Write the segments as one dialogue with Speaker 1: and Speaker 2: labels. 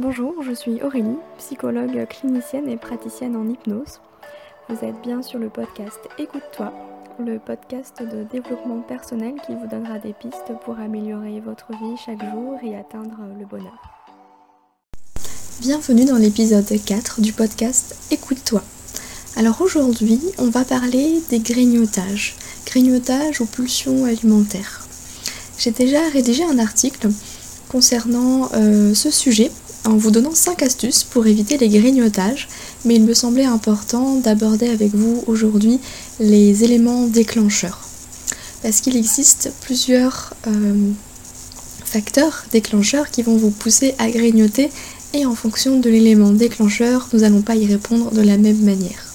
Speaker 1: Bonjour, je suis Aurélie, psychologue clinicienne et praticienne en hypnose. Vous êtes bien sur le podcast Écoute-toi, le podcast de développement personnel qui vous donnera des pistes pour améliorer votre vie chaque jour et atteindre le bonheur. Bienvenue dans l'épisode 4 du podcast Écoute-toi. Alors aujourd'hui, on va parler des grignotages, grignotages ou pulsions alimentaires. J'ai déjà rédigé un article concernant euh, ce sujet en vous donnant 5 astuces pour éviter les grignotages, mais il me semblait important d'aborder avec vous aujourd'hui les éléments déclencheurs. Parce qu'il existe plusieurs euh, facteurs déclencheurs qui vont vous pousser à grignoter et en fonction de l'élément déclencheur, nous n'allons pas y répondre de la même manière.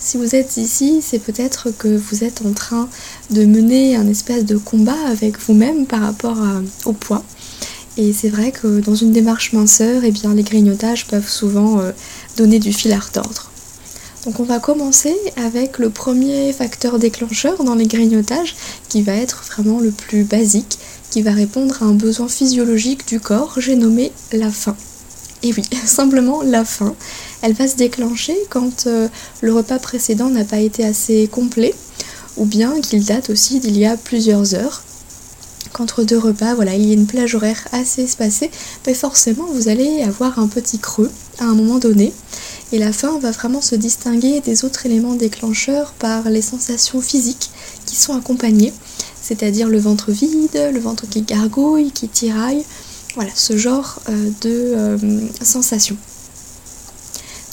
Speaker 1: Si vous êtes ici, c'est peut-être que vous êtes en train de mener un espèce de combat avec vous-même par rapport au poids et c'est vrai que dans une démarche minceur, eh les grignotages peuvent souvent euh, donner du fil à retordre. Donc on va commencer avec le premier facteur déclencheur dans les grignotages qui va être vraiment le plus basique, qui va répondre à un besoin physiologique du corps, j'ai nommé la faim. Et oui, simplement la faim. Elle va se déclencher quand euh, le repas précédent n'a pas été assez complet ou bien qu'il date aussi d'il y a plusieurs heures qu'entre deux repas, voilà, il y a une plage horaire assez espacée, mais forcément vous allez avoir un petit creux à un moment donné. Et la faim va vraiment se distinguer des autres éléments déclencheurs par les sensations physiques qui sont accompagnées, c'est-à-dire le ventre vide, le ventre qui gargouille, qui tiraille, voilà, ce genre euh, de euh, sensations.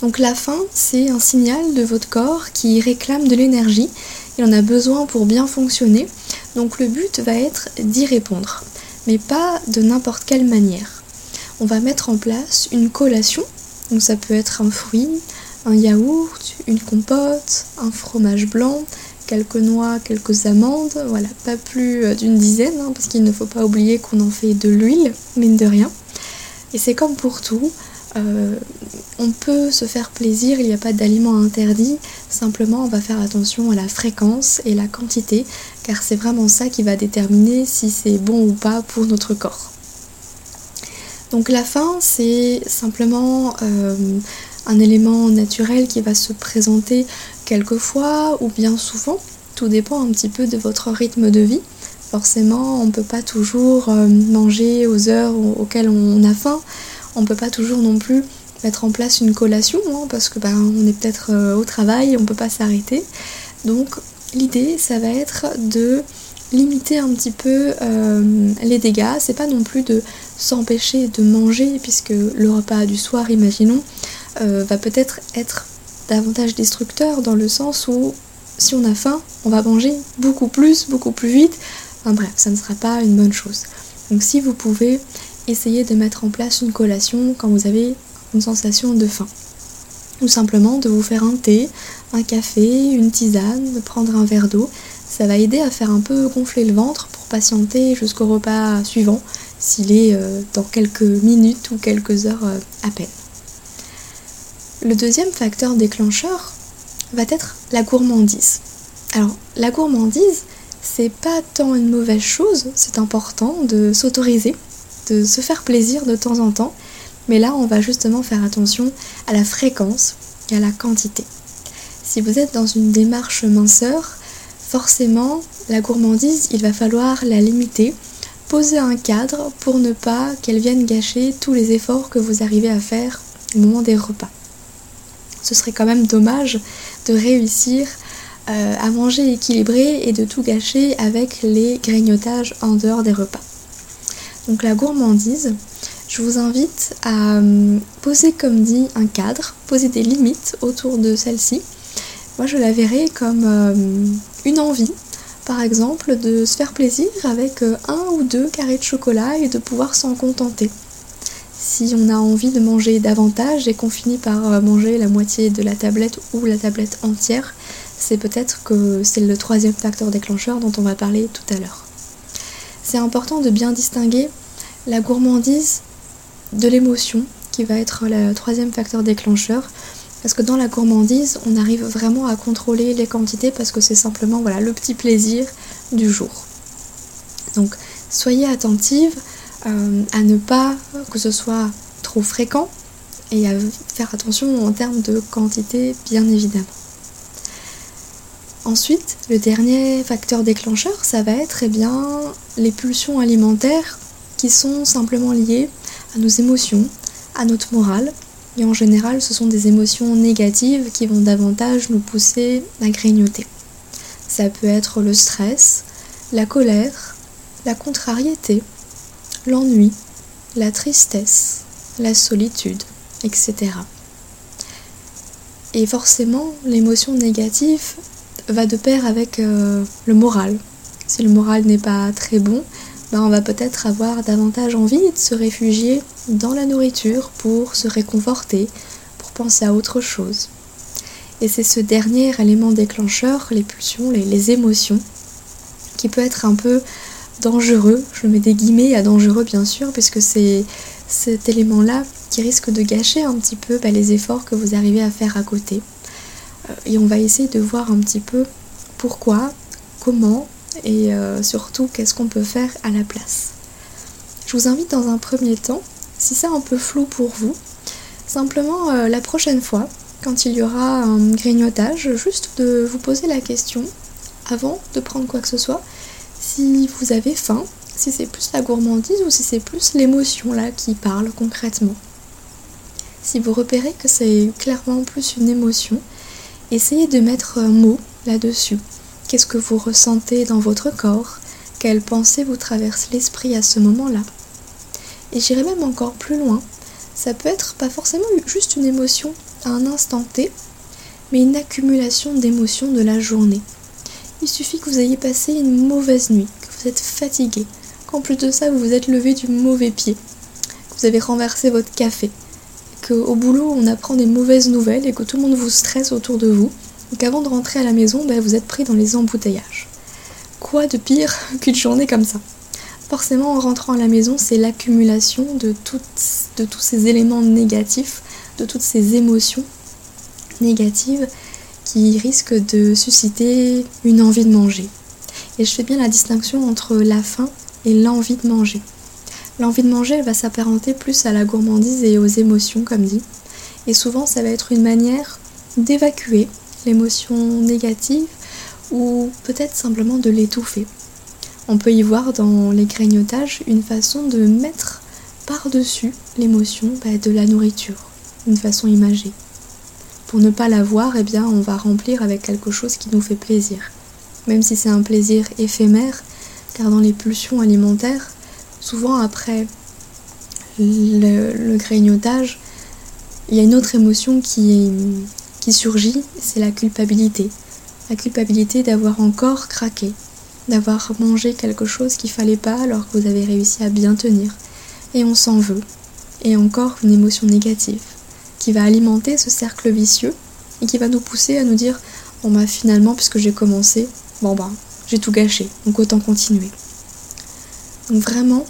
Speaker 1: Donc la faim, c'est un signal de votre corps qui réclame de l'énergie. Il en a besoin pour bien fonctionner. Donc le but va être d'y répondre, mais pas de n'importe quelle manière. On va mettre en place une collation, donc ça peut être un fruit, un yaourt, une compote, un fromage blanc, quelques noix, quelques amandes, voilà, pas plus d'une dizaine, hein, parce qu'il ne faut pas oublier qu'on en fait de l'huile, mine de rien. Et c'est comme pour tout, euh, on peut se faire plaisir, il n'y a pas d'aliments interdits, simplement on va faire attention à la fréquence et la quantité, car c'est vraiment ça qui va déterminer si c'est bon ou pas pour notre corps. Donc la faim, c'est simplement euh, un élément naturel qui va se présenter quelquefois ou bien souvent, tout dépend un petit peu de votre rythme de vie. Forcément, on ne peut pas toujours euh, manger aux heures auxquelles on a faim on peut pas toujours non plus mettre en place une collation hein, parce que ben, on est peut-être euh, au travail, on peut pas s'arrêter. Donc l'idée ça va être de limiter un petit peu euh, les dégâts. C'est pas non plus de s'empêcher de manger puisque le repas du soir, imaginons, euh, va peut-être être davantage destructeur dans le sens où si on a faim, on va manger beaucoup plus, beaucoup plus vite. Enfin bref, ça ne sera pas une bonne chose. Donc si vous pouvez essayez de mettre en place une collation quand vous avez une sensation de faim. Ou simplement de vous faire un thé, un café, une tisane, de prendre un verre d'eau. Ça va aider à faire un peu gonfler le ventre pour patienter jusqu'au repas suivant, s'il est euh, dans quelques minutes ou quelques heures euh, à peine. Le deuxième facteur déclencheur va être la gourmandise. Alors, la gourmandise, c'est pas tant une mauvaise chose, c'est important de s'autoriser se faire plaisir de temps en temps, mais là on va justement faire attention à la fréquence et à la quantité. Si vous êtes dans une démarche minceur, forcément la gourmandise, il va falloir la limiter, poser un cadre pour ne pas qu'elle vienne gâcher tous les efforts que vous arrivez à faire au moment des repas. Ce serait quand même dommage de réussir euh, à manger équilibré et de tout gâcher avec les grignotages en dehors des repas donc la gourmandise, je vous invite à euh, poser comme dit un cadre, poser des limites autour de celle-ci. Moi je la verrai comme euh, une envie, par exemple, de se faire plaisir avec euh, un ou deux carrés de chocolat et de pouvoir s'en contenter. Si on a envie de manger davantage et qu'on finit par manger la moitié de la tablette ou la tablette entière, c'est peut-être que c'est le troisième facteur déclencheur dont on va parler tout à l'heure. C'est important de bien distinguer la gourmandise de l'émotion, qui va être le troisième facteur déclencheur. Parce que dans la gourmandise, on arrive vraiment à contrôler les quantités parce que c'est simplement voilà, le petit plaisir du jour. Donc soyez attentive euh, à ne pas que ce soit trop fréquent et à faire attention en termes de quantité bien évidemment. Ensuite, le dernier facteur déclencheur, ça va être eh bien, les pulsions alimentaires qui sont simplement liées à nos émotions, à notre morale. Et en général, ce sont des émotions négatives qui vont davantage nous pousser à grignoter. Ça peut être le stress, la colère, la contrariété, l'ennui, la tristesse, la solitude, etc. Et forcément, l'émotion négative va de pair avec euh, le moral. Si le moral n'est pas très bon, ben on va peut-être avoir davantage envie de se réfugier dans la nourriture pour se réconforter, pour penser à autre chose. Et c'est ce dernier élément déclencheur, les pulsions, les, émotions, qui peut être un peu dangereux. Je mets des guillemets à dangereux bien sûr, puisque c'est cet élément-là qui risque de gâcher un petit peu ben, les efforts que vous arrivez à faire à côté et on va essayer de voir un petit peu pourquoi, comment et euh, surtout qu'est-ce qu'on peut faire à la place. Je vous invite dans un premier temps, si c'est un peu flou pour vous, simplement euh, la prochaine fois, quand il y aura un grignotage, juste de vous poser la question, avant de prendre quoi que ce soit, si vous avez faim, si c'est plus la gourmandise ou si c'est plus l'émotion là qui parle concrètement. Si vous repérez que c'est clairement plus une émotion, Essayez de mettre un mot là-dessus. Qu'est-ce que vous ressentez dans votre corps? Quelles pensées vous traversent l'esprit à ce moment-là? Et j'irai même encore plus loin. Ça peut être pas forcément juste une émotion à un instant T, mais une accumulation d'émotions de la journée. Il suffit que vous ayez passé une mauvaise nuit, que vous êtes fatigué, qu'en plus de ça vous vous êtes levé du mauvais pied, que vous avez renversé votre café, au boulot on apprend des mauvaises nouvelles et que tout le monde vous stresse autour de vous, et qu'avant de rentrer à la maison, ben, vous êtes pris dans les embouteillages. Quoi de pire qu'une journée comme ça? Forcément, en rentrant à la maison, c'est l'accumulation de tous ces éléments négatifs, de toutes ces émotions négatives qui risquent de susciter une envie de manger. Et je fais bien la distinction entre la faim et l'envie de manger. L'envie de manger, va s'apparenter plus à la gourmandise et aux émotions, comme dit. Et souvent, ça va être une manière d'évacuer l'émotion négative ou peut-être simplement de l'étouffer. On peut y voir dans les grignotages une façon de mettre par-dessus l'émotion bah, de la nourriture, une façon imagée. Pour ne pas la voir, eh bien, on va remplir avec quelque chose qui nous fait plaisir. Même si c'est un plaisir éphémère, car dans les pulsions alimentaires, souvent après le, grignotage, il y a une autre émotion qui, surgit, c'est la culpabilité. La culpabilité d'avoir encore craqué, d'avoir mangé quelque chose qu'il fallait pas alors que vous avez réussi à bien tenir. Et on s'en veut. Et encore une émotion négative qui va alimenter ce cercle vicieux et qui va nous pousser à nous dire bon bah finalement puisque j'ai commencé, bon bah j'ai tout gâché, donc autant continuer. Donc vraiment,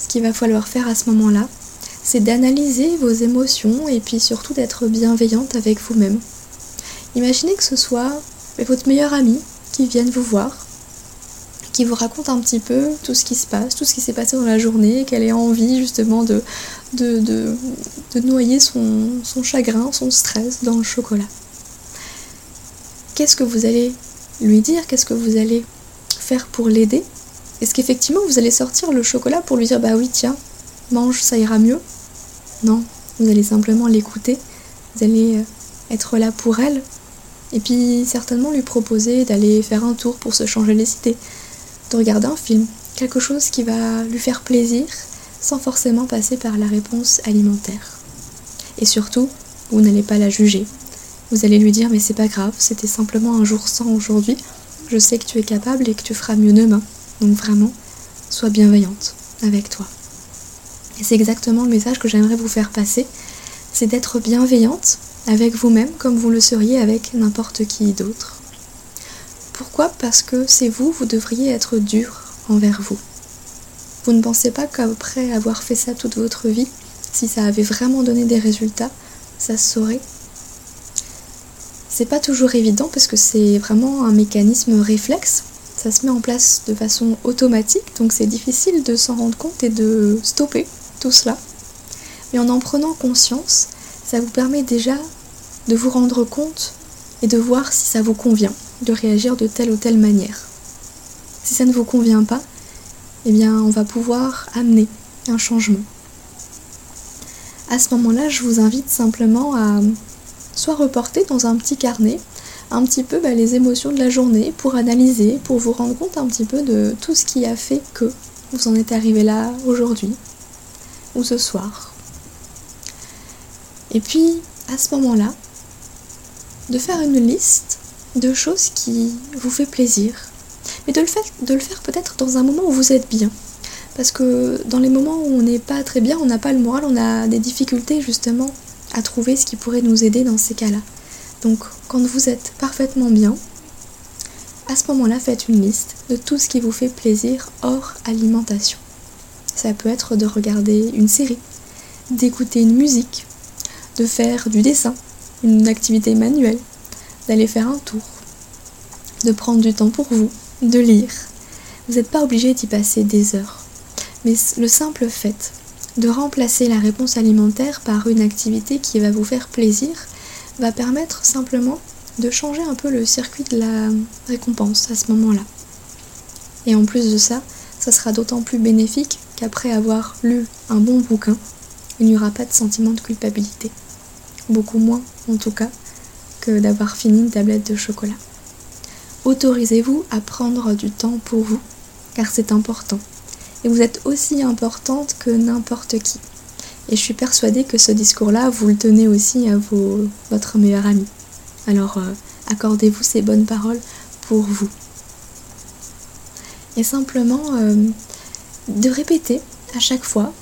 Speaker 1: ce qu'il va falloir faire à ce moment-là, c'est d'analyser vos émotions et puis surtout d'être bienveillante avec vous-même. Imaginez que ce soit votre meilleur ami qui vienne vous voir, qui vous raconte un petit peu tout ce qui se passe, tout ce qui s'est passé dans la journée, qu'elle ait envie justement de, noyer son chagrin, son stress dans le chocolat. Qu'est-ce que vous allez lui dire? Qu'est-ce que vous allez faire pour l'aider? Est-ce qu'effectivement vous allez sortir le chocolat pour lui dire bah oui tiens, mange, ça ira mieux? Non, vous allez simplement l'écouter, vous allez euh, être là pour elle, et puis certainement lui proposer d'aller faire un tour pour se changer les idées, de regarder un film, quelque chose qui va lui faire plaisir sans forcément passer par la réponse alimentaire. Et surtout, vous n'allez pas la juger. Vous allez lui dire mais c'est pas grave, c'était simplement un jour sans aujourd'hui, je sais que tu es capable et que tu feras mieux demain. Donc vraiment, sois bienveillante avec toi. Et c'est exactement le message que j'aimerais vous faire passer, c'est d'être bienveillante avec vous-même comme vous le seriez avec n'importe qui d'autre. Pourquoi? Parce que c'est vous, vous devriez être dur envers vous. Vous ne pensez pas qu'après avoir fait ça toute votre vie, si ça avait vraiment donné des résultats, ça se saurait? C'est pas toujours évident parce que c'est vraiment un mécanisme réflexe ça se met en place de façon automatique, donc c'est difficile de s'en rendre compte et de stopper tout cela. Mais en en prenant conscience, ça vous permet déjà de vous rendre compte et de voir si ça vous convient de réagir de telle ou telle manière. Si ça ne vous convient pas, eh bien on va pouvoir amener un changement. À ce moment-là, je vous invite simplement à soit reporter dans un petit carnet un petit peu bah, les émotions de la journée pour analyser, pour vous rendre compte un petit peu de tout ce qui a fait que vous en êtes arrivé là aujourd'hui ou ce soir. Et puis, à ce moment-là, de faire une liste de choses qui vous fait plaisir. Mais de le faire, de le faire peut-être dans un moment où vous êtes bien. Parce que dans les moments où on n'est pas très bien, on n'a pas le moral, on a des difficultés justement à trouver ce qui pourrait nous aider dans ces cas-là. Donc quand vous êtes parfaitement bien, à ce moment-là, faites une liste de tout ce qui vous fait plaisir hors alimentation. Ça peut être de regarder une série, d'écouter une musique, de faire du dessin, une activité manuelle, d'aller faire un tour, de prendre du temps pour vous, de lire. Vous n'êtes pas obligé d'y passer des heures. Mais le simple fait de remplacer la réponse alimentaire par une activité qui va vous faire plaisir va permettre simplement de changer un peu le circuit de la récompense à ce moment-là. Et en plus de ça, ça sera d'autant plus bénéfique qu'après avoir lu un bon bouquin, il n'y aura pas de sentiment de culpabilité. Beaucoup moins, en tout cas, que d'avoir fini une tablette de chocolat. Autorisez-vous à prendre du temps pour vous, car c'est important. Et vous êtes aussi importante que n'importe qui. Et je suis persuadée que ce discours-là, vous le tenez aussi à votre meilleur ami. Alors euh, accordez-vous ces bonnes paroles pour vous. Et simplement euh, de répéter à chaque fois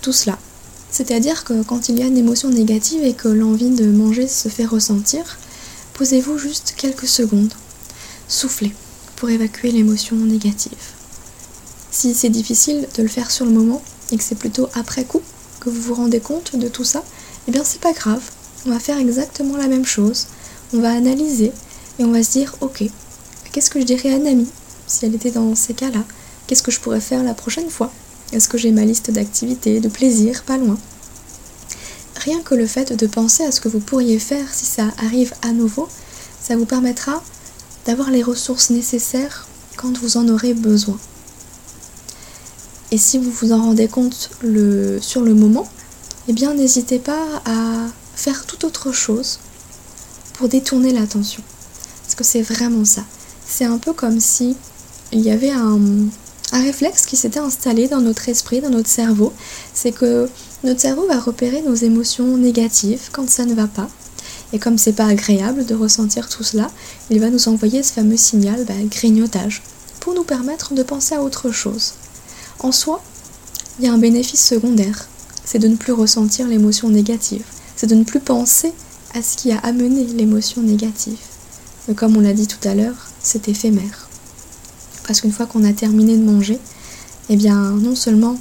Speaker 1: tout cela. C'est-à-dire que quand il y a une émotion négative et que l'envie de manger se fait ressentir, posez-vous juste quelques secondes. Soufflez pour évacuer l'émotion négative. Si c'est difficile de le faire sur le moment et que c'est plutôt après coup, vous vous rendez compte de tout ça, eh bien c'est pas grave. On va faire exactement la même chose. On va analyser et on va se dire ok, qu'est-ce que je dirais à Nami si elle était dans ces cas-là? Qu'est-ce que je pourrais faire la prochaine fois? Est-ce que j'ai ma liste d'activités, de plaisirs pas loin? Rien que le fait de penser à ce que vous pourriez faire si ça arrive à nouveau, ça vous permettra d'avoir les ressources nécessaires quand vous en aurez besoin. Et si vous vous en rendez compte le, sur le moment, eh bien n'hésitez pas à faire tout autre chose pour détourner l'attention. Parce que c'est vraiment ça. C'est un peu comme si il y avait un, réflexe qui s'était installé dans notre esprit, dans notre cerveau. C'est que notre cerveau va repérer nos émotions négatives quand ça ne va pas. Et comme c'est pas agréable de ressentir tout cela, il va nous envoyer ce fameux signal bah, grignotage pour nous permettre de penser à autre chose. En soi, il y a un bénéfice secondaire, c'est de ne plus ressentir l'émotion négative, c'est de ne plus penser à ce qui a amené l'émotion négative. Mais comme on l'a dit tout à l'heure, c'est éphémère. Parce qu'une fois qu'on a terminé de manger, eh bien non seulement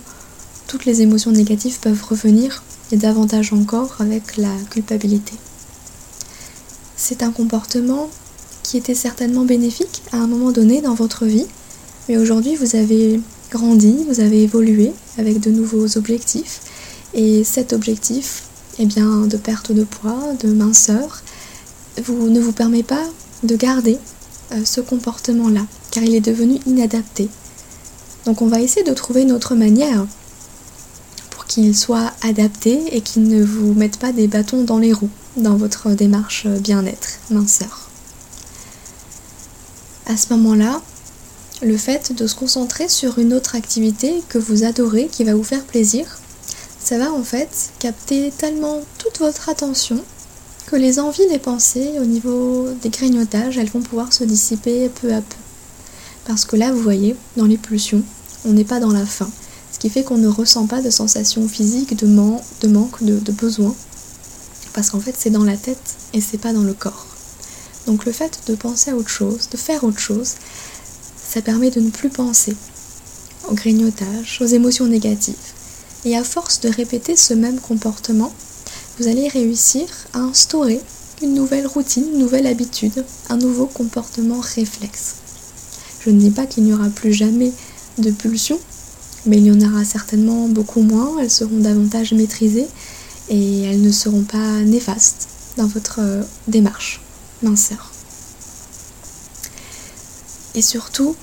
Speaker 1: toutes les émotions négatives peuvent revenir, et davantage encore avec la culpabilité. C'est un comportement qui était certainement bénéfique à un moment donné dans votre vie, mais aujourd'hui vous avez grandi, vous avez évolué avec de nouveaux objectifs. Et cet objectif, eh bien, de perte de poids, de minceur, vous, ne vous permet pas de garder euh, ce comportement-là, car il est devenu inadapté. Donc on va essayer de trouver une autre manière pour qu'il soit adapté et qu'il ne vous mette pas des bâtons dans les roues dans votre démarche bien-être, minceur. À ce moment-là, le fait de se concentrer sur une autre activité que vous adorez, qui va vous faire plaisir, ça va en fait capter tellement toute votre attention que les envies, les pensées au niveau des grignotages, elles vont pouvoir se dissiper peu à peu. Parce que là, vous voyez, dans les pulsions, on n'est pas dans la faim. Ce qui fait qu'on ne ressent pas de sensation physique, de, manque, de, de besoin. Parce qu'en fait, c'est dans la tête et c'est pas dans le corps. Donc le fait de penser à autre chose, de faire autre chose, ça permet de ne plus penser au grignotage, aux émotions négatives. Et à force de répéter ce même comportement, vous allez réussir à instaurer une nouvelle routine, une nouvelle habitude, un nouveau comportement réflexe. Je ne dis pas qu'il n'y aura plus jamais de pulsion, mais il y en aura certainement beaucoup moins, elles seront davantage maîtrisées et elles ne seront pas néfastes dans votre euh, démarche minceur. Et surtout,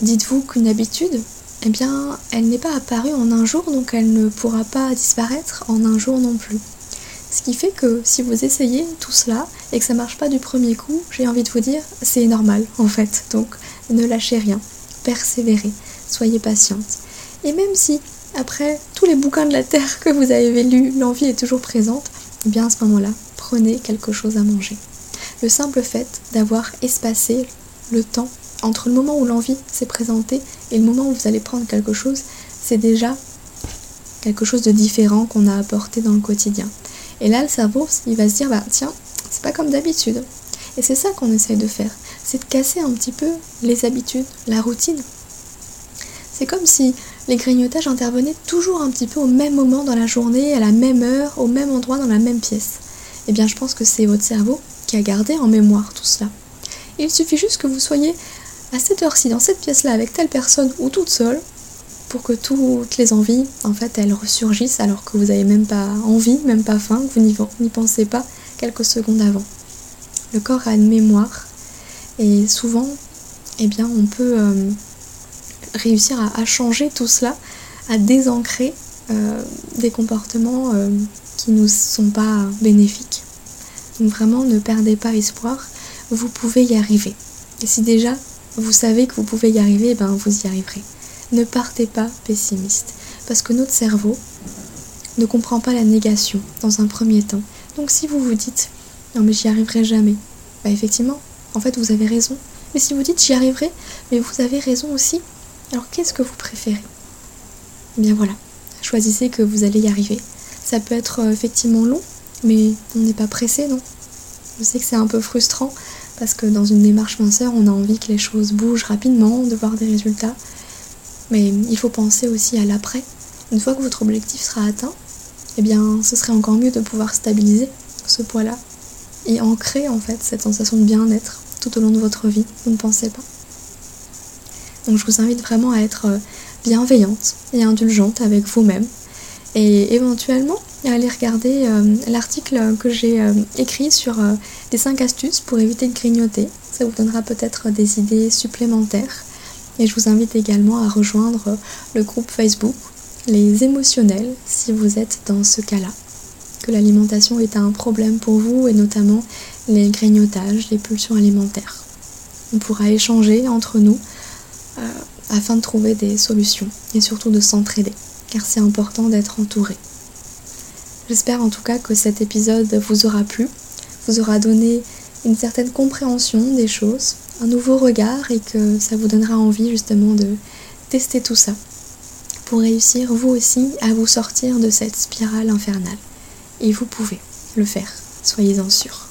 Speaker 1: dites-vous qu'une habitude, eh bien, elle n'est pas apparue en un jour, donc elle ne pourra pas disparaître en un jour non plus. Ce qui fait que si vous essayez tout cela et que ça marche pas du premier coup, j'ai envie de vous dire, c'est normal en fait. Donc ne lâchez rien, persévérez, soyez patiente. Et même si après tous les bouquins de la terre que vous avez lus, l'envie est toujours présente, eh bien à ce moment-là, prenez quelque chose à manger. Le simple fait d'avoir espacé le temps entre le moment où l'envie s'est présentée et le moment où vous allez prendre quelque chose, c'est déjà quelque chose de différent qu'on a apporté dans le quotidien. Et là, le cerveau, il va se dire, bah tiens, c'est pas comme d'habitude. Et c'est ça qu'on essaye de faire, c'est de casser un petit peu les habitudes, la routine. C'est comme si les grignotages intervenaient toujours un petit peu au même moment dans la journée, à la même heure, au même endroit, dans la même pièce. Eh bien, je pense que c'est votre cerveau qui a gardé en mémoire tout cela. il suffit juste que vous soyez à cette heure-ci, dans cette pièce-là, avec telle personne ou toute seule, pour que toutes les envies, en fait, elles ressurgissent alors que vous n'avez même pas envie, même pas faim, que vous n'y pensez pas quelques secondes avant. Le corps a une mémoire et souvent, eh bien, on peut euh, réussir à, changer tout cela, à désancrer euh, des comportements euh, qui ne sont pas bénéfiques. Donc vraiment, ne perdez pas espoir, vous pouvez y arriver. Et si déjà vous savez que vous pouvez y arriver, eh ben vous y arriverez. Ne partez pas pessimiste, parce que notre cerveau ne comprend pas la négation dans un premier temps. Donc si vous vous dites non mais j'y arriverai jamais, bah effectivement, en fait vous avez raison. Mais si vous dites j'y arriverai, mais vous avez raison aussi, alors qu'est-ce que vous préférez? Eh bien voilà, choisissez que vous allez y arriver. Ça peut être euh, effectivement long, mais on n'est pas pressé, non? Je sais que c'est un peu frustrant, parce que dans une démarche minceur, on a envie que les choses bougent rapidement, de voir des résultats. Mais il faut penser aussi à l'après. Une fois que votre objectif sera atteint, eh bien, ce serait encore mieux de pouvoir stabiliser ce poids-là et ancrer en fait cette sensation de bien-être tout au long de votre vie. Vous ne pensez pas Donc, je vous invite vraiment à être euh, bienveillante et indulgente avec vous-même et éventuellement aller regarder euh, l'article que j'ai euh, écrit sur euh, les 5 astuces pour éviter de grignoter. Ça vous donnera peut-être des idées supplémentaires. Et je vous invite également à rejoindre le groupe Facebook Les émotionnels si vous êtes dans ce cas-là. Que l'alimentation est un problème pour vous et notamment les grignotages, les pulsions alimentaires. On pourra échanger entre nous afin de trouver des solutions et surtout de s'entraider car c'est important d'être entouré. J'espère en tout cas que cet épisode vous aura plu, vous aura donné une certaine compréhension des choses, un nouveau regard et que ça vous donnera envie justement de tester tout ça pour réussir vous aussi à vous sortir de cette spirale infernale. Et vous pouvez le faire, soyez-en sûrs.